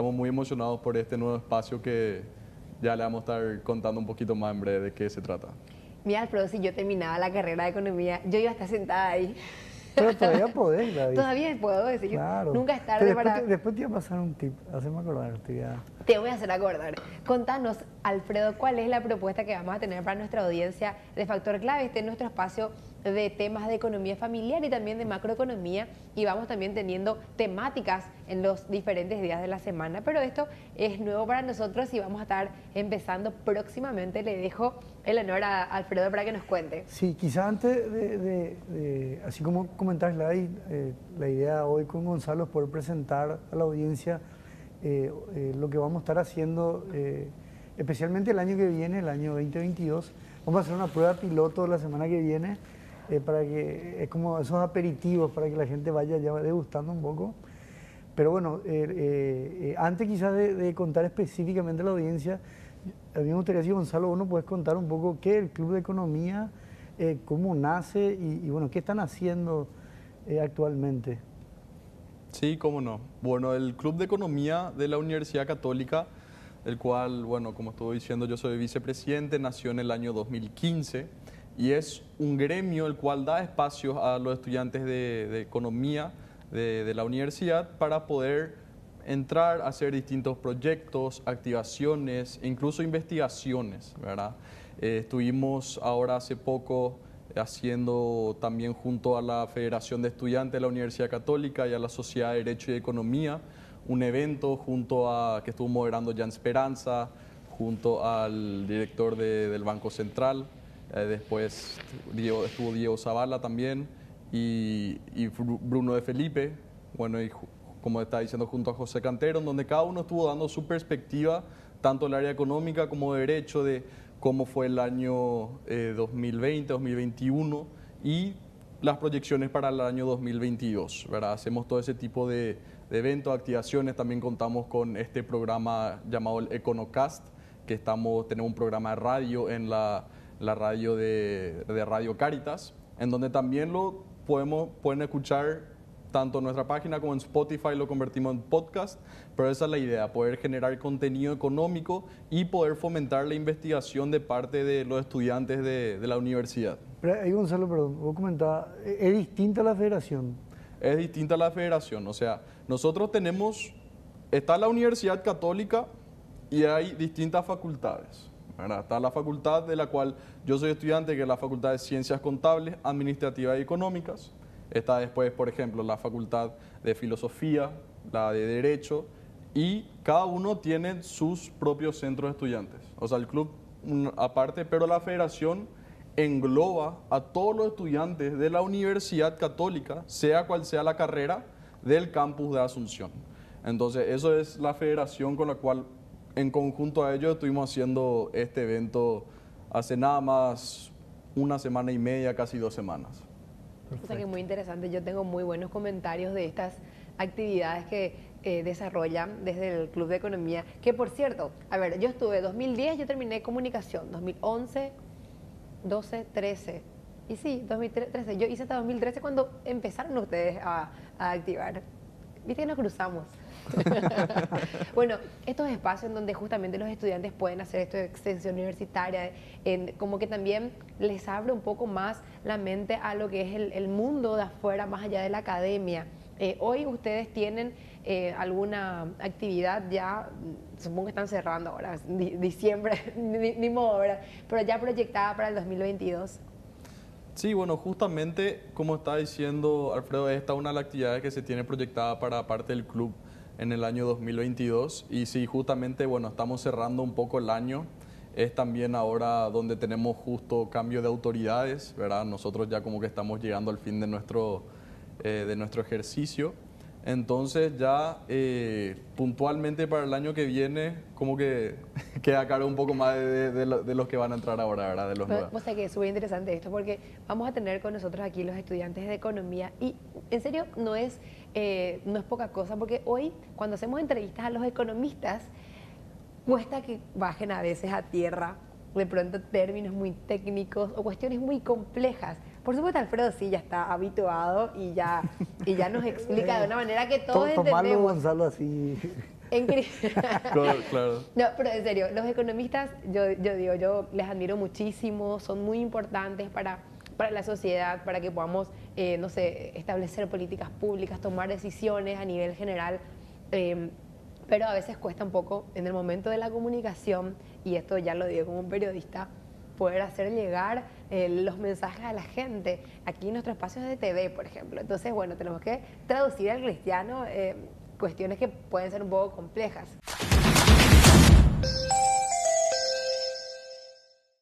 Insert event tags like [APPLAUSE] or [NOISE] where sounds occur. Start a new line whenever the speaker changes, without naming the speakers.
estamos muy emocionados por este nuevo espacio que ya le vamos a estar contando un poquito más en breve de qué se trata.
Mira, Alfredo, si yo terminaba la carrera de economía, yo iba a estar sentada ahí.
Pero todavía [LAUGHS] podés, David.
Todavía puedo decir.
Claro.
Nunca es tarde
después,
para.
te, después te iba a pasar un tip. Haceme acordar. Te voy a-
Te voy a hacer acordar. Contanos, Alfredo, cuál es la propuesta que vamos a tener para nuestra audiencia de Factor Clave. Este es nuestro espacio de temas de economía familiar y también de macroeconomía y vamos también teniendo temáticas en los diferentes días de la semana. Pero esto es nuevo para nosotros y vamos a estar empezando próximamente. Le dejo el honor a Alfredo para que nos cuente.
Sí, quizá antes de, así como comentar Gladys, eh, la idea hoy con Gonzalo es poder presentar a la audiencia eh, eh, lo que vamos a estar haciendo, eh, especialmente el año que viene, el año 2022. Vamos a hacer una prueba piloto la semana que viene eh, para que es como esos aperitivos para que la gente vaya ya degustando un poco. Pero bueno, eh, eh, eh, antes quizás de, de contar específicamente a la audiencia, a mí me gustaría si Gonzalo, vos nos puedes contar un poco qué es el Club de Economía, eh, cómo nace y, y, bueno, qué están haciendo actualmente.
Sí, cómo no. Bueno, el Club de Economía de la Universidad Católica, el cual, bueno, como estuve diciendo, yo soy vicepresidente, nació en el año 2015 y es un gremio el cual da espacios a los estudiantes de, economía de, la universidad para poder entrar a hacer distintos proyectos, activaciones, incluso investigaciones. Eh, estuvimos ahora hace poco haciendo también junto a la Federación de Estudiantes de la Universidad Católica y a la Sociedad de Derecho y Economía un evento junto a que estuvo moderando Jan Esperanza, junto al director de- del Banco Central, eh, después Diego- estuvo Diego Zavala también y, y Bru- Bruno de Felipe, bueno, y como está diciendo, junto a José Cantero, donde cada uno estuvo dando su perspectiva, tanto del área económica como de derecho, de cómo fue el año eh, 2020, 2021 y las proyecciones para el año 2022. ¿verdad? Hacemos todo ese tipo de, de eventos, activaciones. También contamos con este programa llamado el Econocast, que estamos, tenemos un programa de radio en la, la radio de, de Radio Caritas, en donde también lo podemos, pueden escuchar tanto en nuestra página como en Spotify lo convertimos en podcast, pero esa es la idea, poder generar contenido económico y poder fomentar la investigación de parte de los estudiantes de, de la universidad.
Pero ahí Gonzalo, perdón, vos comentabas, ¿es es distinta la federación?
Es distinta la federación, o sea, nosotros tenemos, está la Universidad Católica y hay distintas facultades. Está la facultad de la cual yo soy estudiante, que es la Facultad de Ciencias Contables, Administrativas y Económicas. Está después, por ejemplo, la Facultad de Filosofía, la de Derecho, y cada uno tiene sus propios centros de estudiantes. O sea, el club aparte, pero la federación engloba a todos los estudiantes de la Universidad Católica, sea cual sea la carrera, del campus de Asunción. Entonces, eso es la federación con la cual, en conjunto a ellos, estuvimos haciendo este evento hace nada más una semana y media, casi dos semanas.
O sea que muy interesante. Yo tengo muy buenos comentarios de estas actividades que eh, desarrollan desde el Club de Economía. Que por cierto, a ver, yo estuve 2010, yo terminé comunicación, 2011, 12, 13. Y sí, 2013. Yo hice hasta 2013 cuando empezaron ustedes a, a activar. Viste que nos cruzamos. [LAUGHS] bueno, estos espacios en donde justamente los estudiantes pueden hacer esto de extensión universitaria, como que también les abre un poco más la mente a lo que es el, mundo de afuera, más allá de la academia. Eh, hoy ustedes tienen eh, alguna actividad ya, supongo que están cerrando ahora, di- diciembre, [LAUGHS] ni, modo. Pero ya proyectada para el 2022.
Sí, bueno, justamente como está diciendo Alfredo, esta es una de las actividades que se tiene proyectada para parte del club en el año 2022 y sí, justamente, bueno, estamos cerrando un poco el año. Es también ahora donde tenemos justo cambio de autoridades, ¿verdad? Nosotros ya como que estamos llegando al fin de nuestro, eh, de nuestro ejercicio. Entonces ya eh, puntualmente para el año que viene, como que [LAUGHS] queda claro un poco más de, de- de lo- de los que van a entrar ahora, ¿verdad? De los
Pero,
nuevos.
O sea que es súper interesante esto porque vamos a tener con nosotros aquí los estudiantes de economía y en serio no es, eh, no es poca cosa porque hoy cuando hacemos entrevistas a los economistas cuesta que bajen a veces a tierra de pronto términos muy técnicos o cuestiones muy complejas. Por supuesto Alfredo sí ya está habituado y ya, y ya nos explica de una manera que todos
To- Tomarlo
entendemos.
Gonzalo así. [LAUGHS]
claro.
No, pero en serio, los economistas, yo, yo digo, yo les admiro muchísimo, son muy importantes para, para la sociedad, para que podamos, eh, no sé, establecer políticas públicas, tomar decisiones a nivel general. Eh, pero a veces cuesta un poco en el momento de la comunicación, y esto ya lo digo como un periodista, poder hacer llegar eh, los mensajes a la gente aquí en nuestros espacios de TV, por ejemplo. Entonces, bueno, tenemos que traducir al cristiano cuestiones que pueden ser un poco complejas.